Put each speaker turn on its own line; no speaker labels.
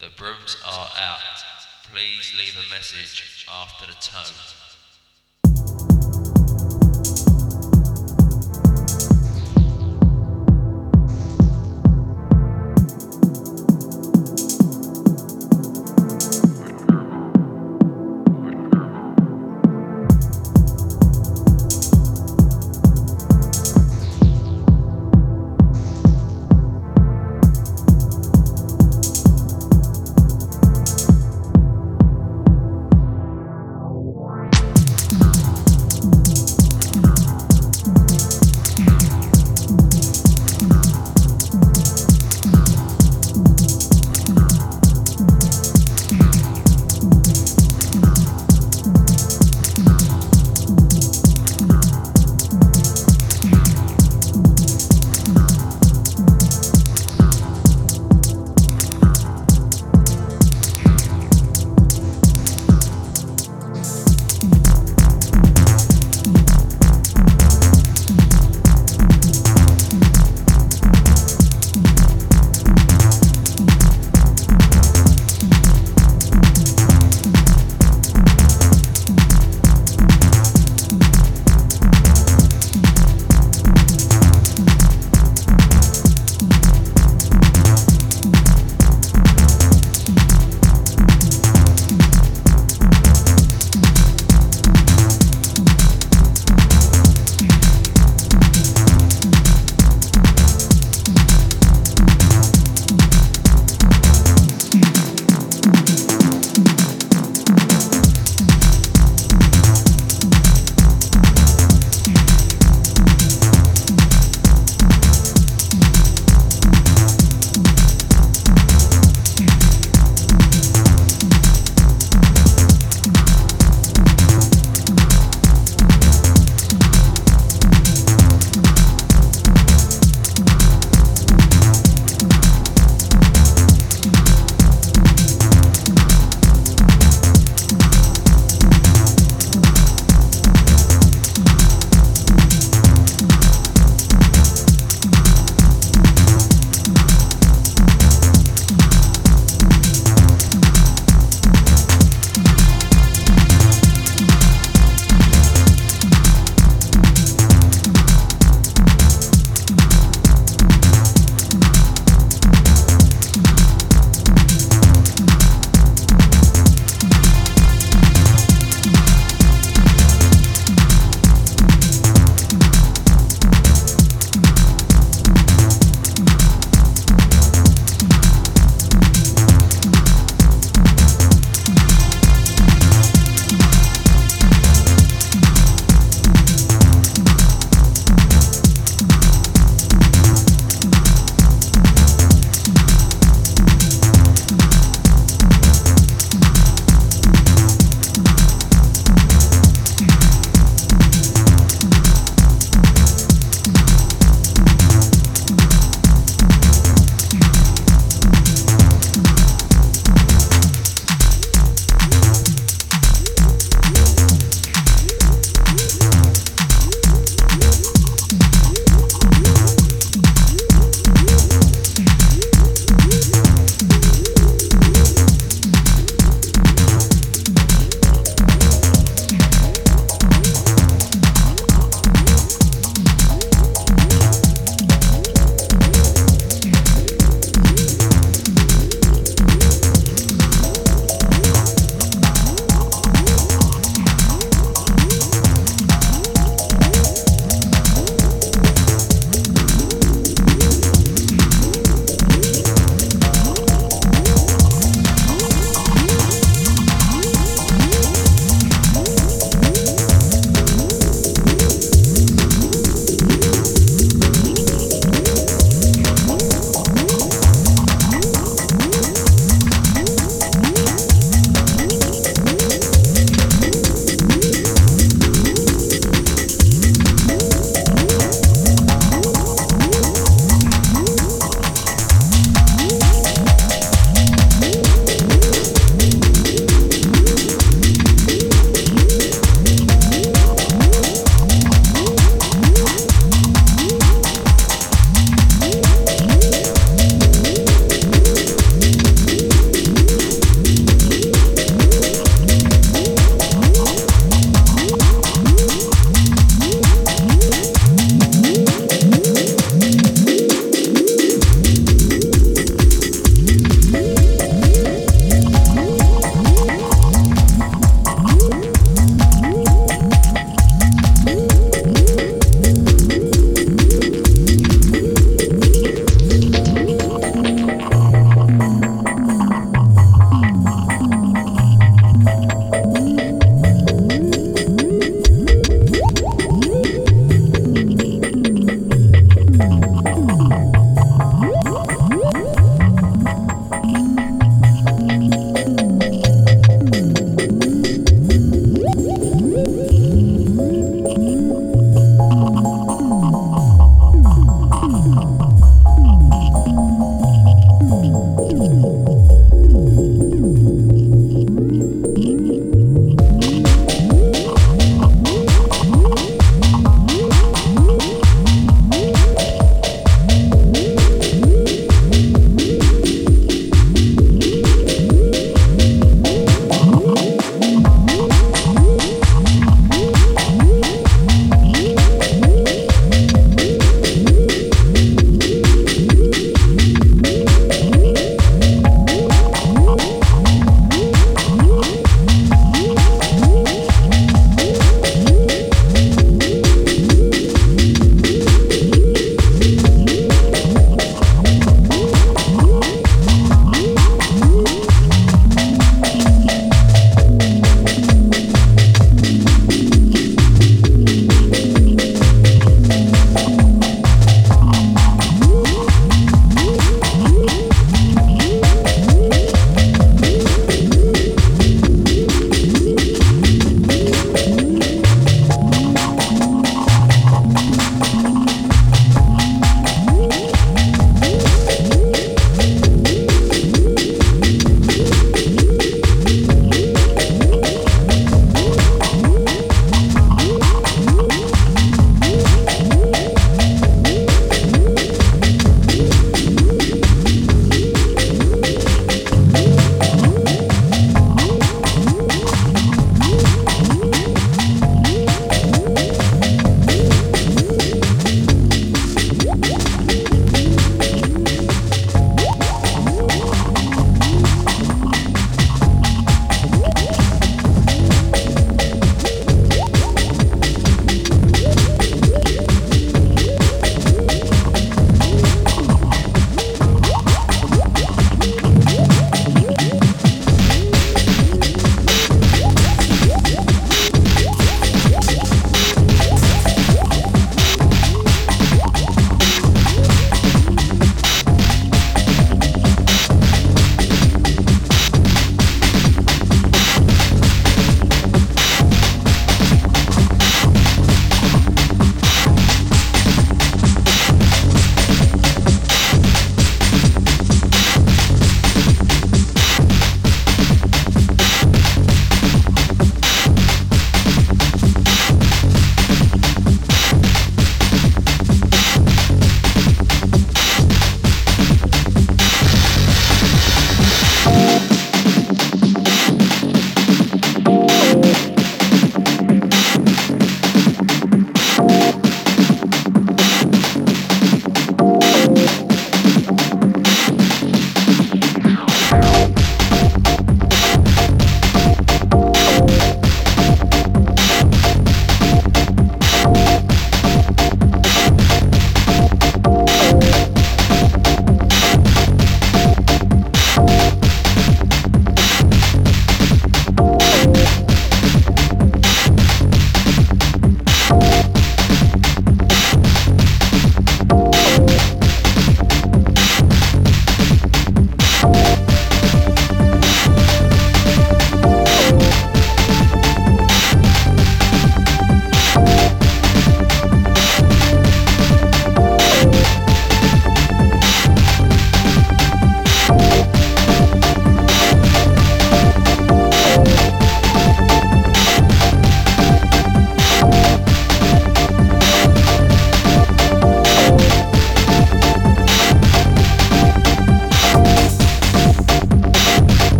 The brooms are out. Please leave a message after the tone.